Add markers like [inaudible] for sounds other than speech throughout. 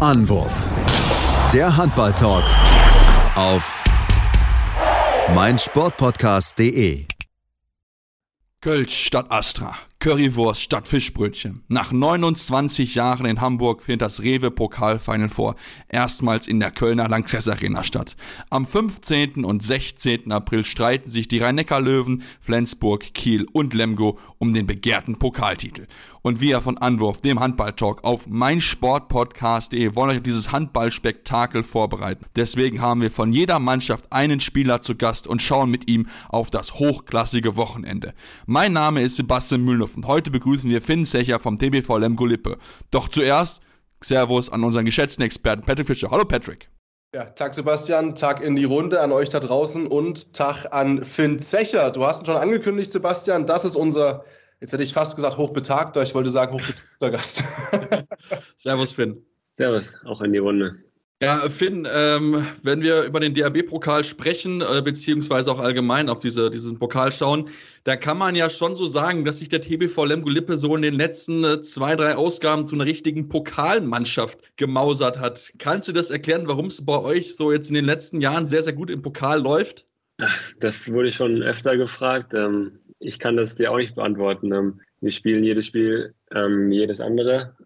Anwurf. Der Handball-Talk auf meinsportpodcast.de. Kölsch statt Astra. Currywurst statt Fischbrötchen. Nach 29 Jahren in Hamburg findet das Rewe Pokalfinal vor, erstmals in der Kölner Lanxess Arena statt. Am 15. und 16. April streiten sich die Rhein-Neckar-Löwen, Flensburg, Kiel und Lemgo um den begehrten Pokaltitel. Und wir von Anwurf, dem Handball-Talk, auf meinsportpodcast.de wollen euch dieses Handballspektakel vorbereiten. Deswegen haben wir von jeder Mannschaft einen Spieler zu Gast und schauen mit ihm auf das hochklassige Wochenende. Mein Name ist Sebastian Mühlhoff und heute begrüßen wir Finn Secher vom TBV Lemgo Lippe. Doch zuerst Servus an unseren geschätzten Experten Patrick Fischer. Hallo Patrick. Ja, Tag Sebastian, Tag in die Runde an euch da draußen und Tag an Finn Zecher. Du hast ihn schon angekündigt, Sebastian, das ist unser, jetzt hätte ich fast gesagt hochbetagter, ich wollte sagen hochbetagter Gast. [laughs] Servus Finn. Servus, auch in die Runde. Ja, Finn, ähm, wenn wir über den DAB-Pokal sprechen, äh, beziehungsweise auch allgemein auf diese, diesen Pokal schauen, da kann man ja schon so sagen, dass sich der TBV Lemgo Lippe so in den letzten äh, zwei, drei Ausgaben zu einer richtigen Pokalmannschaft gemausert hat. Kannst du das erklären, warum es bei euch so jetzt in den letzten Jahren sehr, sehr gut im Pokal läuft? Das wurde schon öfter gefragt. Ähm, ich kann das dir auch nicht beantworten. Ähm, wir spielen jedes Spiel, ähm, jedes andere.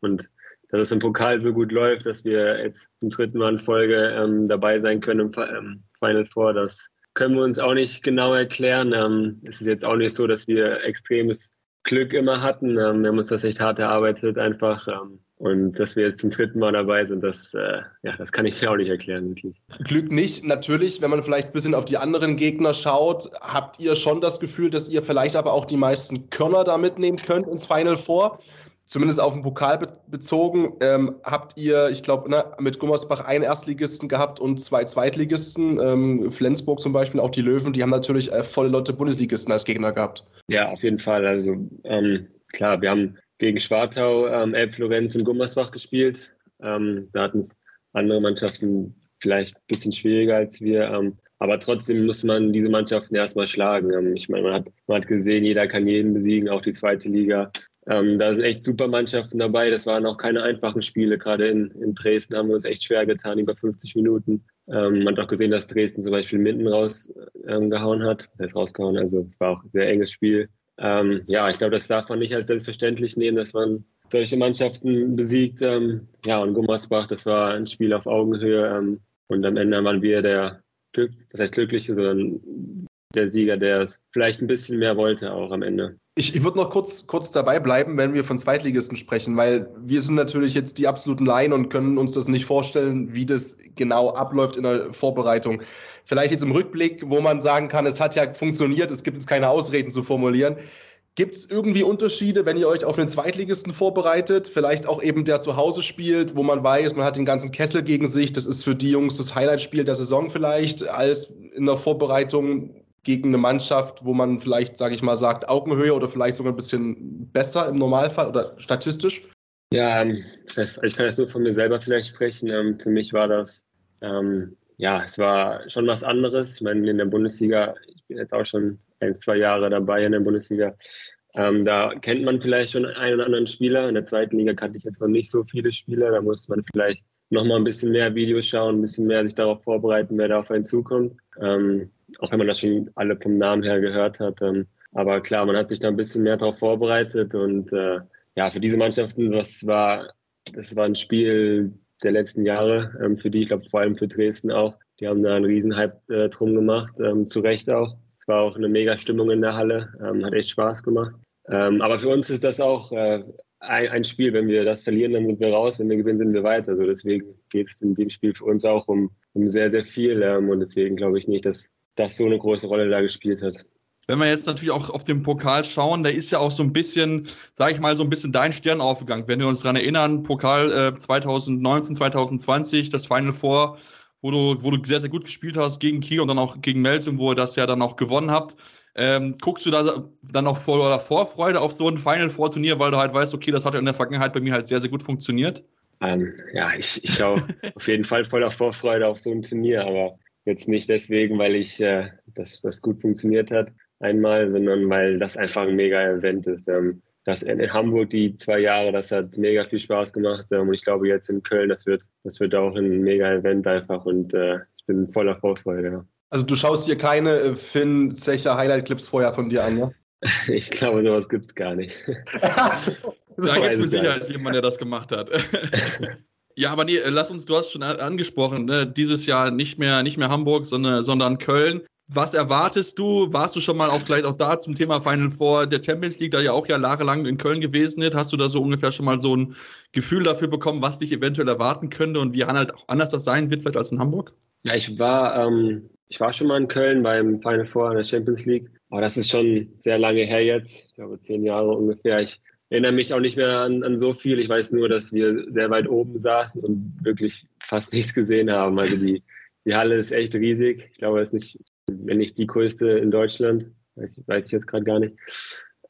Und dass es im Pokal so gut läuft, dass wir jetzt zum dritten Mal in Folge ähm, dabei sein können im ähm, Final Four. Das können wir uns auch nicht genau erklären. Ähm, es ist jetzt auch nicht so, dass wir extremes Glück immer hatten. Ähm, wir haben uns das echt hart erarbeitet einfach. Ähm, und dass wir jetzt zum dritten Mal dabei sind, das, äh, ja, das kann ich ja auch nicht erklären, wirklich. Glück nicht. Natürlich, wenn man vielleicht ein bisschen auf die anderen Gegner schaut, habt ihr schon das Gefühl, dass ihr vielleicht aber auch die meisten Körner da mitnehmen könnt ins Final Four zumindest auf den Pokal be bezogen, ähm, habt ihr, ich glaube, ne, mit Gummersbach einen Erstligisten gehabt und zwei Zweitligisten. Ähm, Flensburg zum Beispiel, auch die Löwen, die haben natürlich äh, volle Leute Bundesligisten als Gegner gehabt. Ja, auf jeden Fall. Also ähm, klar, wir haben gegen Schwartau, ähm, Elbflorenz und Gummersbach gespielt. Ähm, da hatten es andere Mannschaften vielleicht ein bisschen schwieriger als wir. Ähm, aber trotzdem muss man diese Mannschaften erstmal schlagen. Ähm, ich meine, man hat, man hat gesehen, jeder kann jeden besiegen, auch die zweite Liga. Ähm, da sind echt super Mannschaften dabei. Das waren auch keine einfachen Spiele. Gerade in, in Dresden haben wir uns echt schwer getan, über 50 Minuten. Ähm, man hat auch gesehen, dass Dresden zum Beispiel Minden rausgehauen ähm, hat. Das rausgehauen, also es war auch ein sehr enges Spiel. Ähm, ja, ich glaube, das darf man nicht als selbstverständlich nehmen, dass man solche Mannschaften besiegt. Ähm, ja, und Gummersbach, das war ein Spiel auf Augenhöhe. Ähm, und am Ende waren wir der das heißt Glückliche, sondern der Sieger, der es vielleicht ein bisschen mehr wollte auch am Ende. Ich, ich würde noch kurz, kurz dabei bleiben, wenn wir von Zweitligisten sprechen, weil wir sind natürlich jetzt die absoluten Laien und können uns das nicht vorstellen, wie das genau abläuft in der Vorbereitung. Vielleicht jetzt im Rückblick, wo man sagen kann, es hat ja funktioniert, es gibt jetzt keine Ausreden zu formulieren. Gibt es irgendwie Unterschiede, wenn ihr euch auf einen Zweitligisten vorbereitet? Vielleicht auch eben der zu Hause spielt, wo man weiß, man hat den ganzen Kessel gegen sich. Das ist für die Jungs das Highlightspiel der Saison vielleicht, als in der Vorbereitung gegen eine Mannschaft, wo man vielleicht, sage ich mal, sagt, Augenhöhe oder vielleicht sogar ein bisschen besser im Normalfall oder statistisch? Ja, ähm, ich kann jetzt nur von mir selber vielleicht sprechen. Ähm, für mich war das, ähm, ja, es war schon was anderes. Ich meine, in der Bundesliga, ich bin jetzt auch schon ein, zwei Jahre dabei in der Bundesliga. Ähm, da kennt man vielleicht schon einen oder anderen Spieler. In der zweiten Liga kannte ich jetzt noch nicht so viele Spieler. Da muss man vielleicht noch mal ein bisschen mehr Videos schauen, ein bisschen mehr sich darauf vorbereiten, wer da auf einen zukommt. Ähm, auch wenn man das schon alle vom Namen her gehört hat. Ähm, aber klar, man hat sich da ein bisschen mehr darauf vorbereitet und äh, ja, für diese Mannschaften, das war, das war ein Spiel der letzten Jahre, ähm, für die, ich glaube vor allem für Dresden auch. Die haben da einen Riesenhype äh, drum gemacht, ähm, zu Recht auch. Es war auch eine mega Stimmung in der Halle, ähm, hat echt Spaß gemacht. Ähm, aber für uns ist das auch äh, ein, ein, Spiel. Wenn wir das verlieren, dann sind wir raus. Wenn wir gewinnen, sind wir weiter. Also deswegen geht es in dem Spiel für uns auch um, um sehr, sehr viel. Ähm, und deswegen glaube ich nicht, dass das so eine große Rolle da gespielt hat. Wenn wir jetzt natürlich auch auf den Pokal schauen, da ist ja auch so ein bisschen, sage ich mal, so ein bisschen dein Stern aufgegangen. Wenn wir uns daran erinnern, Pokal äh, 2019, 2020, das Final Four, wo du, wo du sehr, sehr gut gespielt hast gegen Kiel und dann auch gegen Melsung, wo ihr das ja dann auch gewonnen habt. Ähm, guckst du da dann auch vor oder Vorfreude auf so ein Final Four Turnier, weil du halt weißt, okay, das hat ja in der Vergangenheit bei mir halt sehr, sehr gut funktioniert? Ähm, ja, ich, ich schaue [laughs] auf jeden Fall voller Vorfreude auf so ein Turnier, aber Jetzt nicht deswegen, weil ich äh, das, das gut funktioniert hat einmal, sondern weil das einfach ein mega Event ist. Ähm, das in, in, Hamburg die zwei Jahre, das hat mega viel Spaß gemacht. Ähm, und ich glaube, jetzt in Köln, das wird, das wird auch ein mega Event einfach und äh, ich bin voller Vorfreude. Ja. Also du schaust dir keine äh, Finn Zecher Highlight-Clips vorher von dir an, ja? [laughs] Ich glaube, sowas gibt es gar nicht. [laughs] so, da gibt es mit Sicherheit jemand, der das gemacht hat. [laughs] ja, aber nee, lass uns, du hast schon angesprochen, ne? dieses Jahr nicht mehr, nicht mehr Hamburg, sondern, sondern Köln. Was erwartest du? Warst du schon mal auch vielleicht auch da zum Thema Final Four der Champions League, da ja auch jahrelang in Köln gewesen ist? Hast du da so ungefähr schon mal so ein Gefühl dafür bekommen, was dich eventuell erwarten könnte und wie halt auch anders das sein wird vielleicht als in Hamburg? Ja, ich war, ähm, ich war schon mal in Köln beim Final Four in der Champions League, aber das ist schon sehr lange her jetzt. Ich glaube zehn Jahre ungefähr. Ich erinnere mich auch nicht mehr an, an so viel. Ich weiß nur, dass wir sehr weit oben saßen und wirklich fast [laughs] nichts gesehen haben. Also die, die Halle ist echt riesig. Ich glaube, es ist nicht wenn nicht die größte in Deutschland. Weiß, weiß ich jetzt gerade gar nicht.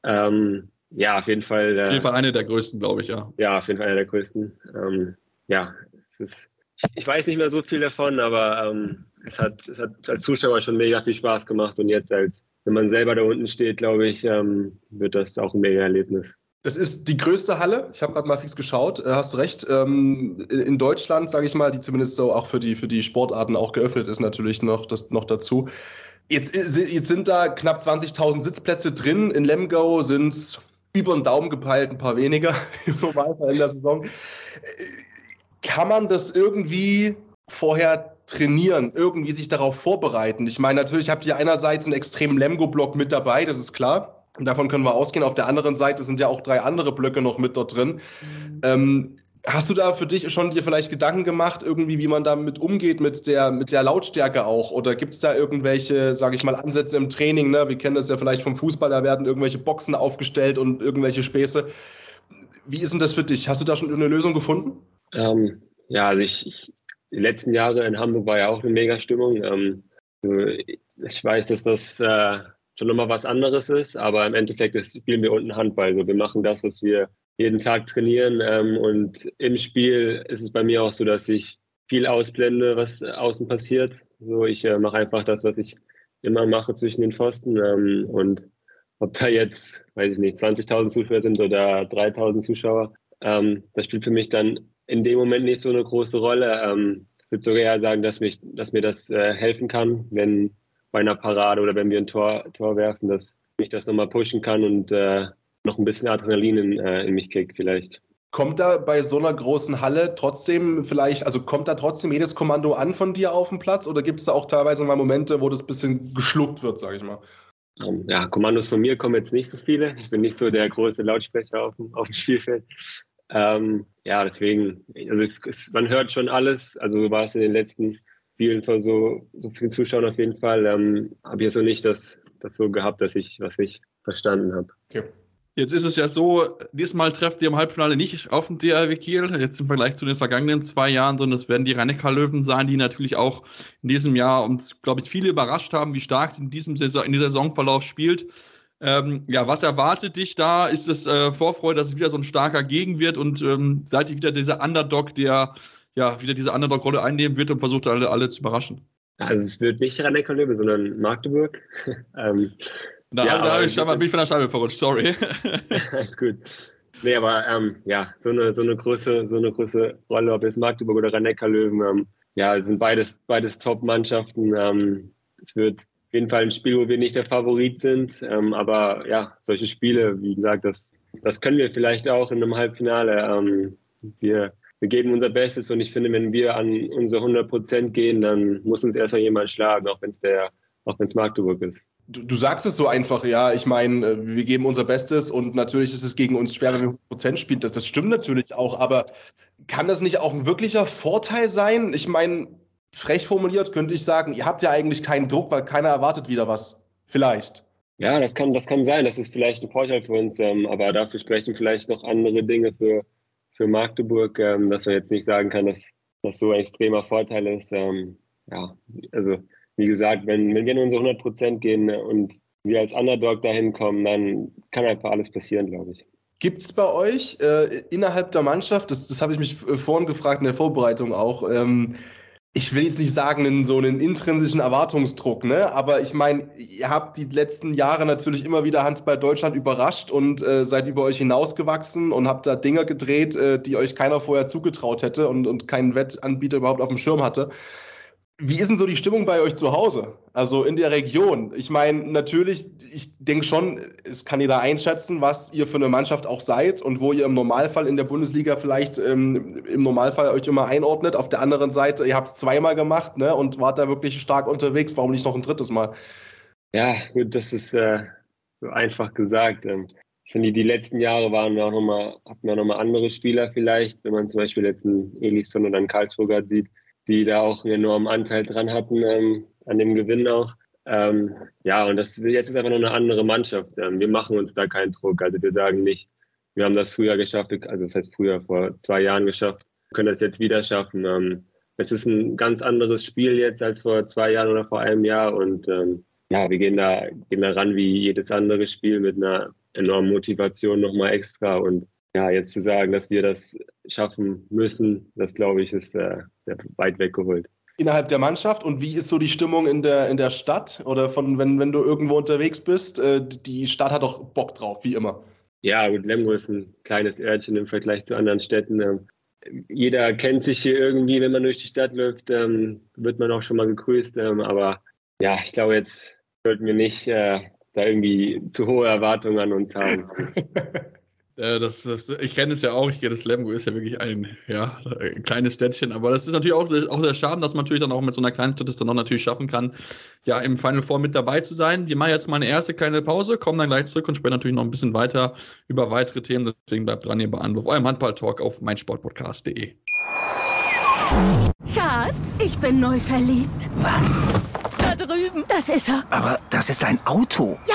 Ähm, ja, auf jeden Fall. Äh, auf jeden Fall eine der größten, glaube ich, ja. Ja, auf jeden Fall eine der größten. Ähm, ja, es ist, ich weiß nicht mehr so viel davon, aber ähm, es, hat, es hat als Zuschauer schon mega viel Spaß gemacht und jetzt als, wenn man selber da unten steht, glaube ich, ähm, wird das auch ein mega Erlebnis. Das ist die größte Halle. Ich habe gerade mal fix geschaut. Äh, hast du recht. Ähm, in Deutschland, sage ich mal, die zumindest so auch für die, für die Sportarten auch geöffnet ist, natürlich noch, das, noch dazu. Jetzt, äh, jetzt sind da knapp 20.000 Sitzplätze drin. In Lemgo sind es über den Daumen gepeilt, ein paar weniger [laughs] im in der Saison. Äh, kann man das irgendwie vorher trainieren, irgendwie sich darauf vorbereiten? Ich meine, natürlich habt ihr einerseits einen extremen Lemgo-Block mit dabei, das ist klar. Davon können wir ausgehen. Auf der anderen Seite sind ja auch drei andere Blöcke noch mit dort drin. Mhm. Ähm, hast du da für dich schon dir vielleicht Gedanken gemacht, irgendwie, wie man damit umgeht, mit der, mit der Lautstärke auch? Oder gibt es da irgendwelche, sage ich mal, Ansätze im Training? Ne? Wir kennen das ja vielleicht vom Fußball, da werden irgendwelche Boxen aufgestellt und irgendwelche Späße. Wie ist denn das für dich? Hast du da schon eine Lösung gefunden? Ähm, ja, also ich, ich, die letzten Jahre in Hamburg war ja auch eine Mega-Stimmung. Ähm, ich weiß, dass das äh, schon nochmal was anderes ist, aber im Endeffekt ist, spielen wir unten Handball. Also wir machen das, was wir jeden Tag trainieren ähm, und im Spiel ist es bei mir auch so, dass ich viel ausblende, was außen passiert. So, ich äh, mache einfach das, was ich immer mache zwischen den Pfosten ähm, und ob da jetzt, weiß ich nicht, 20.000 Zuschauer sind oder 3.000 Zuschauer, ähm, das spielt für mich dann in dem Moment nicht so eine große Rolle. Ähm, ich würde sogar eher sagen, dass, mich, dass mir das äh, helfen kann, wenn bei einer Parade oder wenn wir ein Tor, Tor werfen, dass mich das nochmal pushen kann und äh, noch ein bisschen Adrenalin in, äh, in mich kickt vielleicht. Kommt da bei so einer großen Halle trotzdem vielleicht, also kommt da trotzdem jedes Kommando an von dir auf dem Platz oder gibt es da auch teilweise mal Momente, wo das ein bisschen geschluckt wird, sage ich mal? Ähm, ja, Kommandos von mir kommen jetzt nicht so viele. Ich bin nicht so der große Lautsprecher auf dem, auf dem Spielfeld. Ähm, ja, deswegen, also es, es, man hört schon alles. Also war es in den letzten Spielen vor so, so vielen Zuschauern auf jeden Fall, ähm, habe ich jetzt noch nicht das, das so gehabt, dass ich was nicht verstanden habe. Okay. Jetzt ist es ja so, diesmal trefft ihr im Halbfinale nicht auf den DRW Kiel, jetzt im Vergleich zu den vergangenen zwei Jahren, sondern es werden die rhein löwen sein, die natürlich auch in diesem Jahr uns, glaube ich, viele überrascht haben, wie stark in diesem Saison, in dieser Saisonverlauf spielt. Ähm, ja, was erwartet dich da? Ist es äh, Vorfreude, dass es wieder so ein starker Gegen wird und ähm, seid ihr wieder dieser Underdog, der ja, wieder diese Underdog-Rolle einnehmen wird und versucht alle, alle zu überraschen. Also es wird nicht rhein löwe sondern Magdeburg. [laughs] ähm, da, ja, da ich, bin ich von der Scheibe verrutscht, sorry. [laughs] [laughs] Alles gut. Nee, aber ähm, ja, so eine, so, eine große, so eine große Rolle, ob jetzt Magdeburg oder rhein löwen ähm, ja, sind beides, beides Top-Mannschaften. Ähm, es wird auf jeden Fall ein Spiel, wo wir nicht der Favorit sind. Ähm, aber ja, solche Spiele, wie gesagt, das, das können wir vielleicht auch in einem Halbfinale. Ähm, wir wir geben unser Bestes und ich finde, wenn wir an unsere 100 Prozent gehen, dann muss uns erstmal jemand schlagen, auch wenn es der, auch wenn es Magdeburg ist. Du, du, sagst es so einfach, ja. Ich meine, äh, wir geben unser Bestes und natürlich ist es gegen uns schwer, wenn wir 100 Prozent spielen. Das, das stimmt natürlich auch, aber kann das nicht auch ein wirklicher Vorteil sein? Ich meine, frech formuliert könnte ich sagen, ihr habt ja eigentlich keinen Druck, weil keiner erwartet wieder was. Vielleicht. Ja, das kann, das kann sein. Das ist vielleicht ein Vorteil für uns, ähm, aber dafür sprechen vielleicht noch andere Dinge für, für Magdeburg, ähm, dass man jetzt nicht sagen kann, dass das so ein extremer Vorteil ist. Ähm, ja, also wie gesagt, wenn, wenn wir in unsere 100 Prozent gehen und wir als Underdog dahin kommen, dann kann einfach alles passieren, glaube ich. Gibt es bei euch äh, innerhalb der Mannschaft, das, das habe ich mich vorhin gefragt in der Vorbereitung auch, ähm, ich will jetzt nicht sagen, einen, so einen intrinsischen Erwartungsdruck, ne? Aber ich meine, ihr habt die letzten Jahre natürlich immer wieder Handball Deutschland überrascht und äh, seid über euch hinausgewachsen und habt da Dinger gedreht, äh, die euch keiner vorher zugetraut hätte und, und keinen Wettanbieter überhaupt auf dem Schirm hatte. Wie ist denn so die Stimmung bei euch zu Hause? Also in der Region? Ich meine, natürlich, ich denke schon, es kann jeder einschätzen, was ihr für eine Mannschaft auch seid und wo ihr im Normalfall in der Bundesliga vielleicht ähm, im Normalfall euch immer einordnet. Auf der anderen Seite, ihr habt es zweimal gemacht ne, und wart da wirklich stark unterwegs. Warum nicht noch ein drittes Mal? Ja, gut, das ist äh, so einfach gesagt. Ähm, ich finde, die letzten Jahre waren auch nochmal, hatten wir nochmal andere Spieler vielleicht, wenn man zum Beispiel letzten Elisson oder einen Karlsburger sieht die da auch einen enormen Anteil dran hatten ähm, an dem Gewinn auch. Ähm, ja, und das jetzt ist einfach nur eine andere Mannschaft. Ähm, wir machen uns da keinen Druck. Also wir sagen nicht, wir haben das früher geschafft, also das heißt früher vor zwei Jahren geschafft, können das jetzt wieder schaffen. Ähm, es ist ein ganz anderes Spiel jetzt als vor zwei Jahren oder vor einem Jahr und ähm, ja, wir gehen da, gehen da ran wie jedes andere Spiel mit einer enormen Motivation nochmal extra und ja, jetzt zu sagen, dass wir das schaffen müssen, das glaube ich, ist äh, weit weggeholt. Innerhalb der Mannschaft und wie ist so die Stimmung in der, in der Stadt oder von, wenn, wenn du irgendwo unterwegs bist? Äh, die Stadt hat doch Bock drauf, wie immer. Ja, gut, Lemgo ist ein kleines Örtchen im Vergleich zu anderen Städten. Ähm, jeder kennt sich hier irgendwie, wenn man durch die Stadt läuft, ähm, wird man auch schon mal gegrüßt. Ähm, aber ja, ich glaube, jetzt sollten wir nicht äh, da irgendwie zu hohe Erwartungen an uns haben. [laughs] Äh, das, das, ich kenne es ja auch, ich kenne das Lemgo, ist ja wirklich ein, ja, ein kleines Städtchen, aber das ist natürlich auch, auch der Schaden, dass man natürlich dann auch mit so einer kleinen Stadt es dann auch natürlich schaffen kann, ja, im Final Four mit dabei zu sein. Wir machen jetzt mal eine erste kleine Pause, kommen dann gleich zurück und sprechen natürlich noch ein bisschen weiter über weitere Themen, deswegen bleibt dran hier bei Anruf, eurem Handball-Talk auf meinsportpodcast.de. Schatz, ich bin neu verliebt. Was? Da drüben. Das ist er. Aber das ist ein Auto. Ja,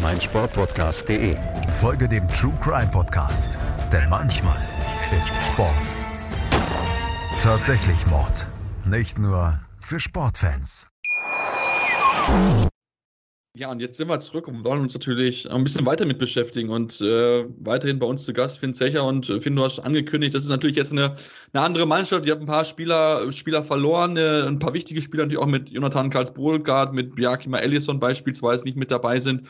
meinsportpodcast.de. Folge dem True Crime Podcast, denn manchmal ist Sport tatsächlich Mord. Nicht nur für Sportfans. Ja, und jetzt sind wir zurück und wollen uns natürlich ein bisschen weiter mit beschäftigen. Und äh, weiterhin bei uns zu Gast Finn Zecher. Und äh, Finn, du hast angekündigt, das ist natürlich jetzt eine, eine andere Mannschaft. Die hat ein paar Spieler, Spieler verloren, äh, ein paar wichtige Spieler, die auch mit Jonathan Karlsburgard, mit Bjarkima Ellison beispielsweise nicht mit dabei sind.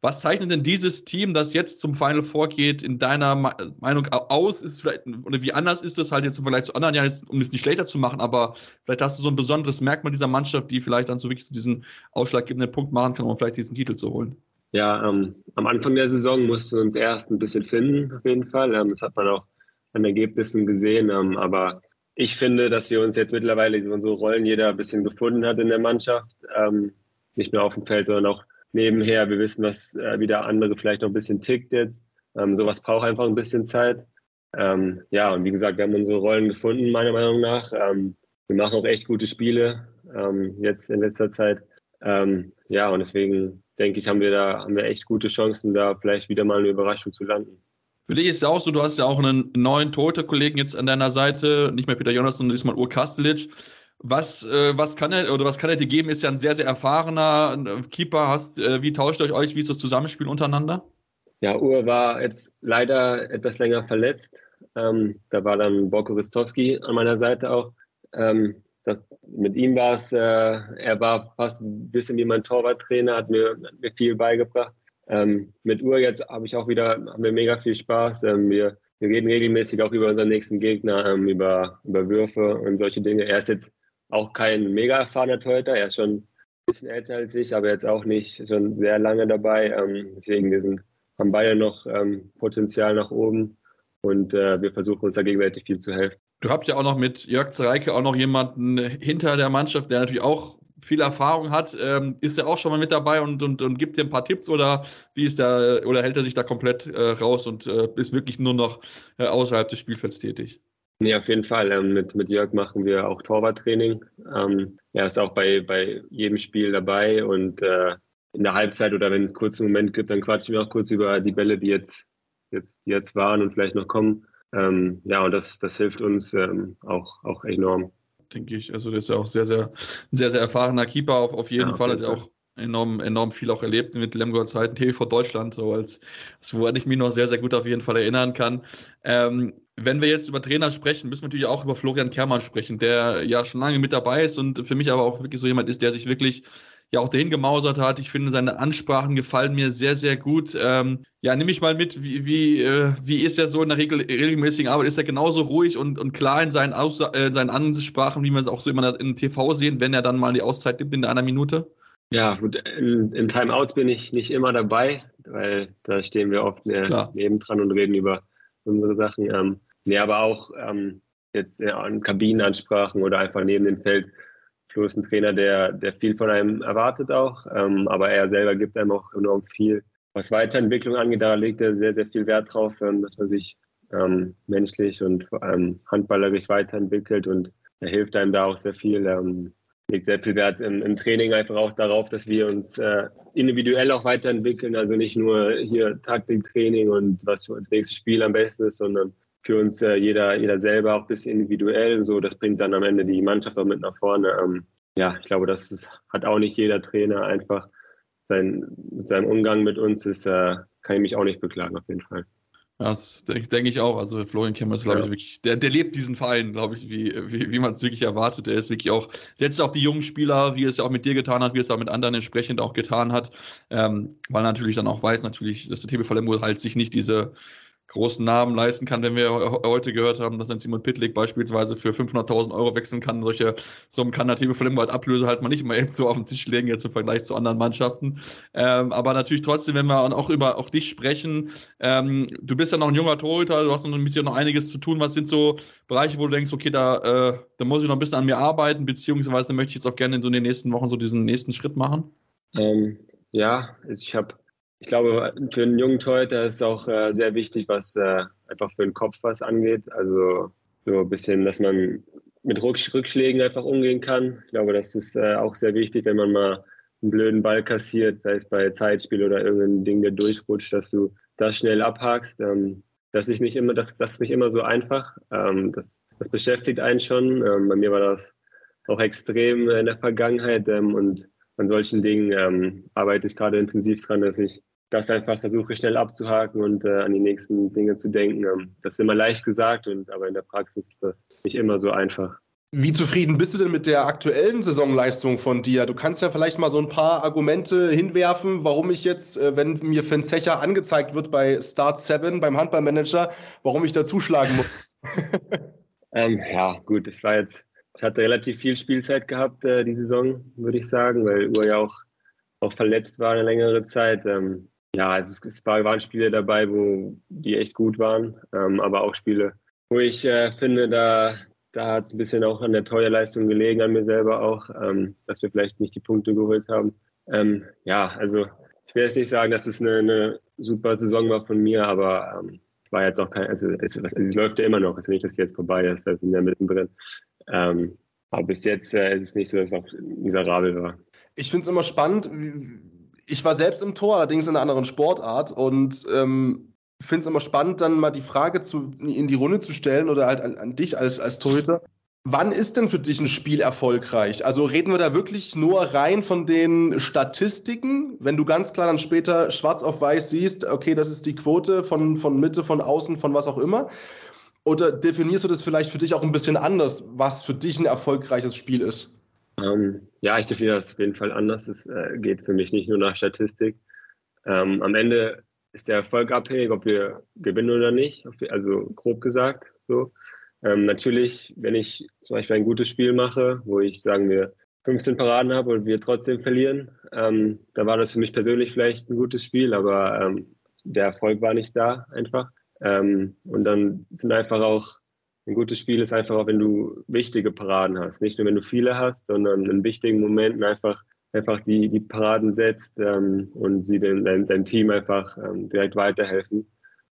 Was zeichnet denn dieses Team, das jetzt zum Final vorgeht, in deiner Meinung aus? Ist vielleicht, oder wie anders ist das halt jetzt im Vergleich zu anderen Jahren, um es nicht schlechter zu machen, aber vielleicht hast du so ein besonderes Merkmal dieser Mannschaft, die vielleicht dann so wirklich diesen ausschlaggebenden Punkt machen kann, um vielleicht diesen Titel zu holen. Ja, ähm, am Anfang der Saison mussten wir uns erst ein bisschen finden, auf jeden Fall. Ähm, das hat man auch an Ergebnissen gesehen. Ähm, aber ich finde, dass wir uns jetzt mittlerweile unsere Rollen jeder ein bisschen gefunden hat in der Mannschaft. Ähm, nicht nur auf dem Feld, sondern auch nebenher. Wir wissen, was äh, wie der andere vielleicht noch ein bisschen tickt jetzt. Ähm, sowas braucht einfach ein bisschen Zeit. Ähm, ja, und wie gesagt, wir haben unsere Rollen gefunden, meiner Meinung nach. Wir machen auch echt gute Spiele jetzt in letzter Zeit. Ähm, ja, und deswegen denke ich, haben wir da haben wir echt gute Chancen, da vielleicht wieder mal eine Überraschung zu landen. Für dich ist es ja auch so, du hast ja auch einen neuen Torhüter-Kollegen jetzt an deiner Seite, nicht mehr Peter Jonas, sondern diesmal Ur Kastelic. Was, äh, was kann er oder was kann er dir geben? Ist ja ein sehr, sehr erfahrener Keeper. Hast, äh, wie tauscht ihr euch? Wie ist das Zusammenspiel untereinander? Ja, Ur war jetzt leider etwas länger verletzt. Ähm, da war dann Borko Ristowski an meiner Seite auch. Ähm, das, mit ihm war es, äh, er war fast ein bisschen wie mein Torwarttrainer, hat mir, hat mir viel beigebracht. Ähm, mit Ur jetzt habe ich auch wieder, haben wir mega viel Spaß. Ähm, wir, wir reden regelmäßig auch über unseren nächsten Gegner, ähm, über, über Würfe und solche Dinge. Er ist jetzt auch kein mega erfahrener Torhüter. Er ist schon ein bisschen älter als ich, aber jetzt auch nicht schon sehr lange dabei. Ähm, deswegen, wir sind, haben beide noch ähm, Potenzial nach oben und äh, wir versuchen uns da gegenseitig viel zu helfen. Du habt ja auch noch mit Jörg Zereike auch noch jemanden hinter der Mannschaft, der natürlich auch viel Erfahrung hat. Ähm, ist er auch schon mal mit dabei und, und, und gibt dir ein paar Tipps oder wie ist der, oder hält er sich da komplett äh, raus und äh, ist wirklich nur noch äh, außerhalb des Spielfelds tätig? Nee, auf jeden Fall. Ähm, mit, mit Jörg machen wir auch Torwarttraining. Ähm, er ist auch bei, bei jedem Spiel dabei und äh, in der Halbzeit oder wenn es einen Moment gibt, dann quatschen wir auch kurz über die Bälle, die jetzt, jetzt, die jetzt waren und vielleicht noch kommen. Ähm, ja, und das, das hilft uns ähm, auch, auch enorm. Denke ich. Also, das ist ja auch sehr, sehr, sehr, sehr erfahrener Keeper auf, auf jeden ja, Fall. Hat ja auch enorm, enorm viel auch erlebt mit Lemgo Zeiten, TV Deutschland, so als, woran ich mich noch sehr, sehr gut auf jeden Fall erinnern kann. Ähm, wenn wir jetzt über Trainer sprechen, müssen wir natürlich auch über Florian Kermann sprechen, der ja schon lange mit dabei ist und für mich aber auch wirklich so jemand ist, der sich wirklich ja auch dahin gemausert hat. Ich finde, seine Ansprachen gefallen mir sehr, sehr gut. Ähm, ja, nimm mich mal mit, wie, wie, äh, wie ist er so in der regel, regelmäßigen Arbeit? Ist er genauso ruhig und, und klar in seinen, Aus äh, seinen Ansprachen, wie wir es auch so immer im TV sehen, wenn er dann mal die Auszeit gibt in einer Minute? Ja, gut, in, in Timeouts bin ich nicht immer dabei, weil da stehen wir oft nebendran und reden über unsere Sachen. Ähm, nee, aber auch ähm, jetzt ja, an Kabinenansprachen oder einfach neben dem Feld Flo ist ein Trainer, der, der viel von einem erwartet auch, ähm, aber er selber gibt einem auch enorm viel. Was Weiterentwicklung angeht, da legt er sehr, sehr viel Wert drauf, ähm, dass man sich ähm, menschlich und vor allem handballerisch weiterentwickelt und er hilft einem da auch sehr viel. Ähm, legt sehr viel Wert im, im, Training einfach auch darauf, dass wir uns äh, individuell auch weiterentwickeln, also nicht nur hier Taktiktraining und was für uns nächstes Spiel am besten ist, sondern für uns äh, jeder, jeder selber auch ein bisschen individuell. So, das bringt dann am Ende die Mannschaft auch mit nach vorne. Ähm, ja, ich glaube, das ist, hat auch nicht jeder Trainer einfach sein, mit seinem Umgang mit uns ist, äh, kann ich mich auch nicht beklagen, auf jeden Fall. Das denke ich auch. Also Florian Kemmer ist, glaube ja. ich, wirklich, der, der lebt diesen Verein, glaube ich, wie, wie, wie man es wirklich erwartet. Der ist wirklich auch, setzt auch die jungen Spieler, wie er es ja auch mit dir getan hat, wie er es auch mit anderen entsprechend auch getan hat, ähm, weil er natürlich dann auch weiß, natürlich, dass der TBV Lemgo halt sich nicht diese großen Namen leisten kann, wenn wir heute gehört haben, dass ein Simon Pitlick beispielsweise für 500.000 Euro wechseln kann. Solche Summen kann natürlich für halt Ablöse halt mal nicht mal [laughs] eben so auf den Tisch legen, jetzt im Vergleich zu anderen Mannschaften. Ähm, aber natürlich trotzdem, wenn wir auch über auch dich sprechen, ähm, du bist ja noch ein junger Torhüter, du hast noch ein bisschen noch einiges zu tun. Was sind so Bereiche, wo du denkst, okay, da, äh, da muss ich noch ein bisschen an mir arbeiten, beziehungsweise möchte ich jetzt auch gerne in so den nächsten Wochen so diesen nächsten Schritt machen? Ähm, ja, also ich habe ich glaube, für einen jungen Torhüter ist es auch äh, sehr wichtig, was äh, einfach für den Kopf was angeht. Also so ein bisschen, dass man mit Rückschlägen einfach umgehen kann. Ich glaube, das ist äh, auch sehr wichtig, wenn man mal einen blöden Ball kassiert, sei es bei Zeitspiel oder irgendein Ding, der durchrutscht, dass du das schnell abhakst. Ähm, das ist nicht immer, das, das nicht immer so einfach. Ähm, das, das beschäftigt einen schon. Ähm, bei mir war das auch extrem in der Vergangenheit ähm, und an solchen Dingen ähm, arbeite ich gerade intensiv dran, dass ich das einfach versuche schnell abzuhaken und äh, an die nächsten Dinge zu denken. Ähm, das ist immer leicht gesagt, und, aber in der Praxis ist das nicht immer so einfach. Wie zufrieden bist du denn mit der aktuellen Saisonleistung von dir? Du kannst ja vielleicht mal so ein paar Argumente hinwerfen, warum ich jetzt, äh, wenn mir Finn Zecher angezeigt wird bei Start 7 beim Handballmanager, warum ich da zuschlagen muss. [laughs] ähm, ja, gut, es war jetzt, ich hatte relativ viel Spielzeit gehabt äh, die Saison, würde ich sagen, weil Uhr ja auch, auch verletzt war eine längere Zeit. Ähm, ja, also es waren Spiele dabei, wo die echt gut waren, ähm, aber auch Spiele, wo ich äh, finde, da, da hat es ein bisschen auch an der Teuerleistung gelegen, an mir selber auch, ähm, dass wir vielleicht nicht die Punkte geholt haben. Ähm, ja, also ich will jetzt nicht sagen, dass es eine, eine super Saison war von mir, aber ähm, war jetzt auch kein, also es, also es läuft ja immer noch, es ist nicht, dass es jetzt vorbei ist, da sind wir mittendrin. Ähm, aber bis jetzt äh, ist es nicht so, dass es auch miserabel war. Ich finde es immer spannend, ich war selbst im Tor, allerdings in einer anderen Sportart und ähm, finde es immer spannend, dann mal die Frage zu, in die Runde zu stellen oder halt an, an dich als, als Torhüter. Wann ist denn für dich ein Spiel erfolgreich? Also reden wir da wirklich nur rein von den Statistiken, wenn du ganz klar dann später schwarz auf weiß siehst, okay, das ist die Quote von, von Mitte, von außen, von was auch immer? Oder definierst du das vielleicht für dich auch ein bisschen anders, was für dich ein erfolgreiches Spiel ist? Ähm, ja, ich definiere das auf jeden Fall anders. Es äh, geht für mich nicht nur nach Statistik. Ähm, am Ende ist der Erfolg abhängig, ob wir gewinnen oder nicht, also grob gesagt. So. Ähm, natürlich, wenn ich zum Beispiel ein gutes Spiel mache, wo ich, sagen wir, 15 Paraden habe und wir trotzdem verlieren, ähm, da war das für mich persönlich vielleicht ein gutes Spiel, aber ähm, der Erfolg war nicht da einfach. Ähm, und dann sind einfach auch ein gutes Spiel ist einfach auch, wenn du wichtige Paraden hast. Nicht nur, wenn du viele hast, sondern in wichtigen Momenten einfach, einfach die, die Paraden setzt ähm, und sie den, dein, dein Team einfach ähm, direkt weiterhelfen.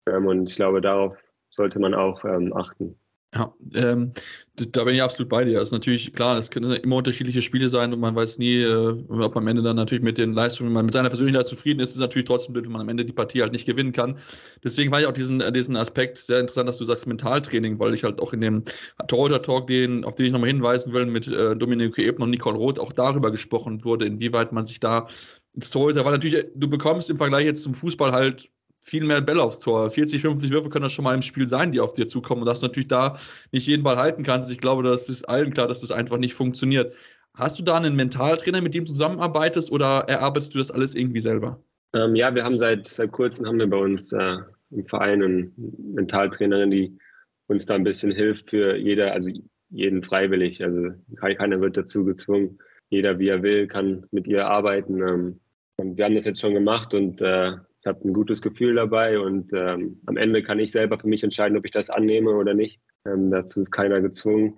Ähm, und ich glaube, darauf sollte man auch ähm, achten. Ja, ähm, da bin ich absolut bei dir. Das ist natürlich klar, es können immer unterschiedliche Spiele sein und man weiß nie, äh, ob am Ende dann natürlich mit den Leistungen, wenn man mit seiner Persönlichkeit zufrieden ist, ist es natürlich trotzdem blöd, wenn man am Ende die Partie halt nicht gewinnen kann. Deswegen war ich auch diesen, diesen Aspekt sehr interessant, dass du sagst Mentaltraining, weil ich halt auch in dem Torhüter-Talk, den, auf den ich nochmal hinweisen will, mit äh, Dominik Ebner und Nicole Roth auch darüber gesprochen wurde, inwieweit man sich da ins Torhüter, weil natürlich, du bekommst im Vergleich jetzt zum Fußball halt viel mehr Bälle aufs Tor. 40, 50 Würfe können das schon mal im Spiel sein, die auf dir zukommen. Und dass du natürlich da nicht jeden Ball halten kannst. Ich glaube, das ist allen klar, dass das einfach nicht funktioniert. Hast du da einen Mentaltrainer, mit dem du zusammenarbeitest oder erarbeitest du das alles irgendwie selber? Ähm, ja, wir haben seit, seit kurzem haben wir bei uns äh, im Verein eine Mentaltrainerin, die uns da ein bisschen hilft für jeder, also jeden freiwillig. Also keiner wird dazu gezwungen. Jeder, wie er will, kann mit ihr arbeiten. Ähm, und wir haben das jetzt schon gemacht und äh, ich habe ein gutes Gefühl dabei und ähm, am Ende kann ich selber für mich entscheiden, ob ich das annehme oder nicht. Ähm, dazu ist keiner gezwungen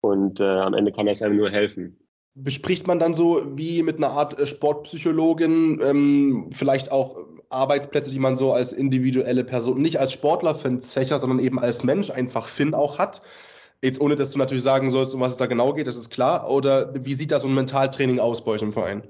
und äh, am Ende kann das einem nur helfen. Bespricht man dann so wie mit einer Art äh, Sportpsychologin ähm, vielleicht auch Arbeitsplätze, die man so als individuelle Person, nicht als Sportler für Zecher, sondern eben als Mensch einfach Finn auch hat? Jetzt ohne, dass du natürlich sagen sollst, um was es da genau geht, das ist klar. Oder wie sieht das so ein Mentaltraining aus bei euch im Verein?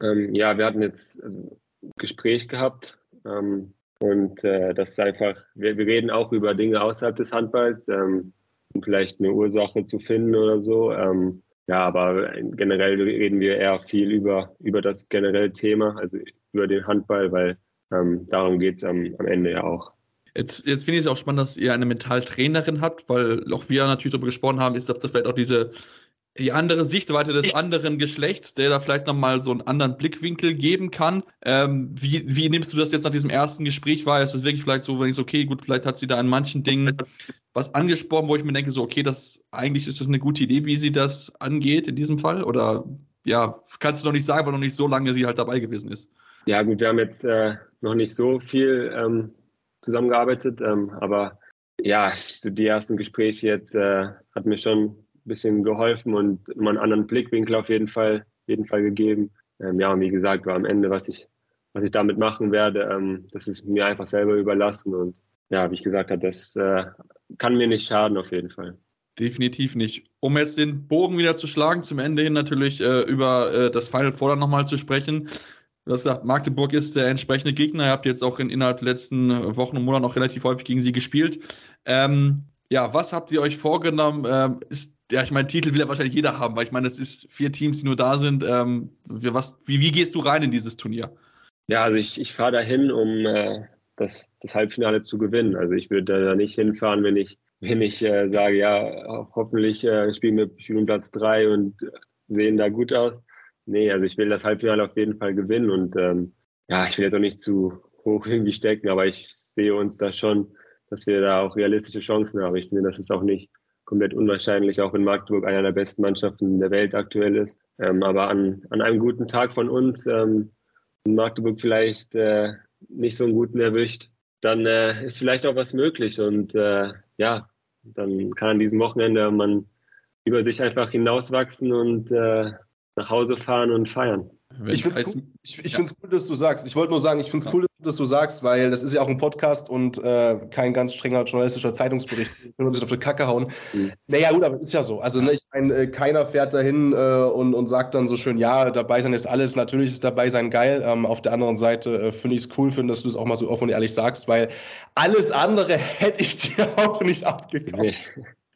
Ähm, ja, wir hatten jetzt also, Gespräch gehabt ähm, und äh, das ist einfach, wir, wir, reden auch über Dinge außerhalb des Handballs, ähm, um vielleicht eine Ursache zu finden oder so. Ähm, ja, aber generell reden wir eher viel über, über das generelle Thema, also über den Handball, weil ähm, darum geht es am, am Ende ja auch. Jetzt, jetzt finde ich es auch spannend, dass ihr eine Mentaltrainerin habt, weil auch wir natürlich darüber gesprochen haben, ist, dass das vielleicht auch diese die andere Sichtweite des anderen Geschlechts, der da vielleicht nochmal so einen anderen Blickwinkel geben kann. Ähm, wie, wie nimmst du das jetzt nach diesem ersten Gespräch wahr? Ist das wirklich vielleicht so, wenn ich so, okay, gut, vielleicht hat sie da an manchen Dingen was angesprochen, wo ich mir denke, so, okay, das eigentlich ist das eine gute Idee, wie sie das angeht in diesem Fall? Oder ja, kannst du noch nicht sagen, weil noch nicht so lange sie halt dabei gewesen ist. Ja, gut, wir haben jetzt äh, noch nicht so viel ähm, zusammengearbeitet, ähm, aber ja, die ersten Gespräche jetzt äh, hat mir schon bisschen geholfen und immer einen anderen Blickwinkel auf jeden Fall, jeden Fall gegeben. Ähm, ja, und wie gesagt, war am Ende, was ich, was ich damit machen werde, ähm, das ist mir einfach selber überlassen. Und ja, wie ich gesagt habe, das äh, kann mir nicht schaden auf jeden Fall. Definitiv nicht. Um jetzt den Bogen wieder zu schlagen, zum Ende hin natürlich äh, über äh, das Final Four nochmal zu sprechen. Du hast gesagt, Magdeburg ist der entsprechende Gegner. Ihr habt jetzt auch in, innerhalb der letzten Wochen und Monaten auch relativ häufig gegen sie gespielt. Ähm, ja, was habt ihr euch vorgenommen? Ähm, ist, ja, ich meine, Titel will ja wahrscheinlich jeder haben, weil ich meine, es ist vier Teams, die nur da sind. Ähm, was, wie, wie gehst du rein in dieses Turnier? Ja, also ich, ich fahre dahin, um äh, das, das Halbfinale zu gewinnen. Also ich würde da nicht hinfahren, wenn ich, wenn ich äh, sage, ja, hoffentlich äh, spielen wir spielen um Platz drei und sehen da gut aus. Nee, also ich will das Halbfinale auf jeden Fall gewinnen und ähm, ja, ich will jetzt auch nicht zu hoch [laughs] irgendwie stecken, aber ich sehe uns da schon dass wir da auch realistische Chancen haben. Ich finde, das ist auch nicht komplett unwahrscheinlich, auch wenn Magdeburg einer der besten Mannschaften der Welt aktuell ist. Ähm, aber an, an einem guten Tag von uns, ähm, Magdeburg vielleicht äh, nicht so einen guten erwischt, dann äh, ist vielleicht auch was möglich. Und äh, ja, dann kann an diesem Wochenende man über sich einfach hinauswachsen und äh, nach Hause fahren und feiern. Wenn ich finde es cool, ich, ich ja. cool, dass du sagst. Ich wollte nur sagen, ich finde es cool, dass du sagst, weil das ist ja auch ein Podcast und äh, kein ganz strenger journalistischer Zeitungsbericht. Ich will uns auf die Kacke hauen. Mhm. Naja, gut, aber es ist ja so. Also, ne, ich mein, äh, keiner fährt dahin äh, und, und sagt dann so schön, ja, dabei sein ist alles. Natürlich ist dabei sein geil. Ähm, auf der anderen Seite äh, finde ich es cool, find, dass du es auch mal so offen und ehrlich sagst, weil alles andere [laughs] hätte ich dir auch nicht abgekauft. Nee.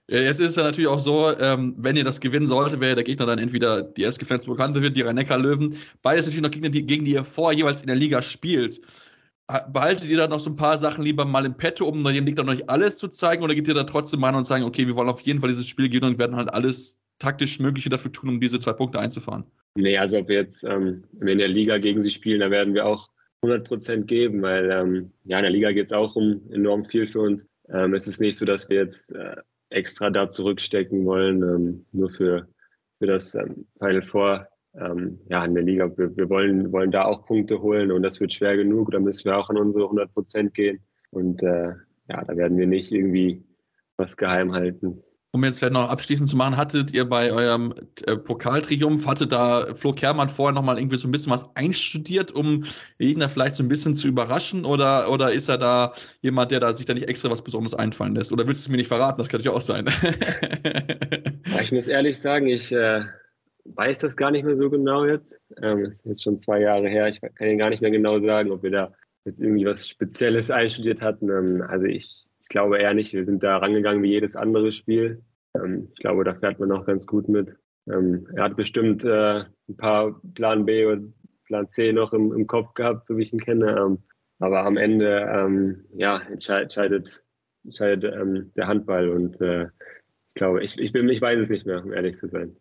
Ja, jetzt ist es ja natürlich auch so, ähm, wenn ihr das gewinnen solltet, wäre der Gegner dann entweder die SG Flensburg wird, die Rhein-Neckar-Löwen. Beides natürlich noch Gegner, die, gegen die ihr vorher jeweils in der Liga spielt. Behaltet ihr da noch so ein paar Sachen lieber mal im Petto, um dem Gegner noch nicht alles zu zeigen? Oder geht ihr da trotzdem mal und sagen, okay, wir wollen auf jeden Fall dieses Spiel gewinnen und werden halt alles taktisch Mögliche dafür tun, um diese zwei Punkte einzufahren? Nee, also ob wir jetzt ähm, in der Liga gegen sie spielen, da werden wir auch 100 Prozent geben, weil ähm, ja, in der Liga geht es auch um enorm viel für uns. Ähm, es ist nicht so, dass wir jetzt äh, extra da zurückstecken wollen, ähm, nur für, für das ähm, Final Four ähm, ja, in der Liga. Wir, wir, wollen, wollen da auch Punkte holen und das wird schwer genug. Da müssen wir auch an unsere 100 Prozent gehen. Und äh, ja, da werden wir nicht irgendwie was geheim halten. Um jetzt vielleicht noch abschließend zu machen, hattet ihr bei eurem äh, Pokaltriumph, hatte da Flo Kermann vorher nochmal irgendwie so ein bisschen was einstudiert, um Gegner vielleicht so ein bisschen zu überraschen? Oder, oder ist er da jemand, der da sich da nicht extra was Besonderes einfallen lässt? Oder willst du es mir nicht verraten? Das könnte ja auch sein. [laughs] [laughs] ich muss ehrlich sagen, ich äh, weiß das gar nicht mehr so genau jetzt. Ähm, das ist jetzt schon zwei Jahre her. Ich kann Ihnen gar nicht mehr genau sagen, ob wir da jetzt irgendwie was Spezielles einstudiert hatten. Ähm, also ich ich glaube eher nicht. Wir sind da rangegangen wie jedes andere Spiel. Ähm, ich glaube, da fährt man auch ganz gut mit. Ähm, er hat bestimmt äh, ein paar Plan B und Plan C noch im, im Kopf gehabt, so wie ich ihn kenne. Ähm, aber am Ende ähm, ja, entscheidet, entscheidet ähm, der Handball und äh, ich glaube, ich, ich, bin, ich weiß es nicht mehr, um ehrlich zu sein.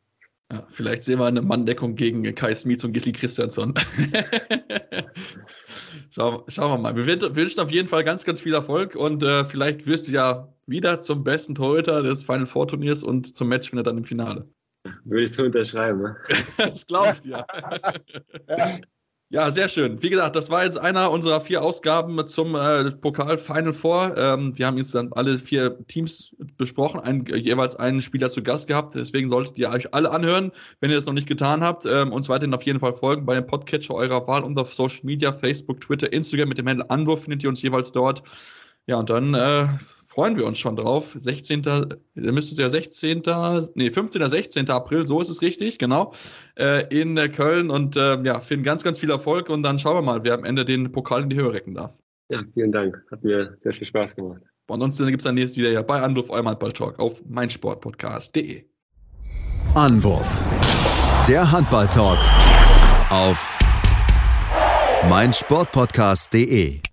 Ja, vielleicht sehen wir eine Manndeckung gegen Kai Smith und Gisli Christiansson. [laughs] Schau, schauen wir mal. Wir wünschen auf jeden Fall ganz, ganz viel Erfolg und äh, vielleicht wirst du ja wieder zum besten Torhüter des Final Four Turniers und zum Matchwinner dann im Finale. Würde ich so unterschreiben. Ne? [laughs] das glaube ich dir. ja. [laughs] Ja, sehr schön. Wie gesagt, das war jetzt einer unserer vier Ausgaben zum äh, Pokal Final Four. Ähm, wir haben jetzt dann alle vier Teams besprochen, ein, jeweils einen Spieler zu Gast gehabt. Deswegen solltet ihr euch alle anhören, wenn ihr das noch nicht getan habt. Ähm, uns weiterhin auf jeden Fall folgen bei dem Podcatcher eurer Wahl und auf Social Media, Facebook, Twitter, Instagram mit dem Handel Anwurf findet ihr uns jeweils dort. Ja, und dann äh, freuen wir uns schon drauf. 16. müsste es ja 16. Nee, 15. 16. April, so ist es richtig, genau. Äh, in Köln und äh, ja, vielen ganz, ganz viel Erfolg und dann schauen wir mal, wer am Ende den Pokal in die Höhe recken darf. Ja, vielen Dank. Hat mir sehr viel Spaß gemacht. Und ansonsten gibt es dann nächstes wieder ja bei Anwurf euer Handball-Talk auf meinsportpodcast.de. Anwurf. Der Handball-Talk auf meinsportpodcast.de.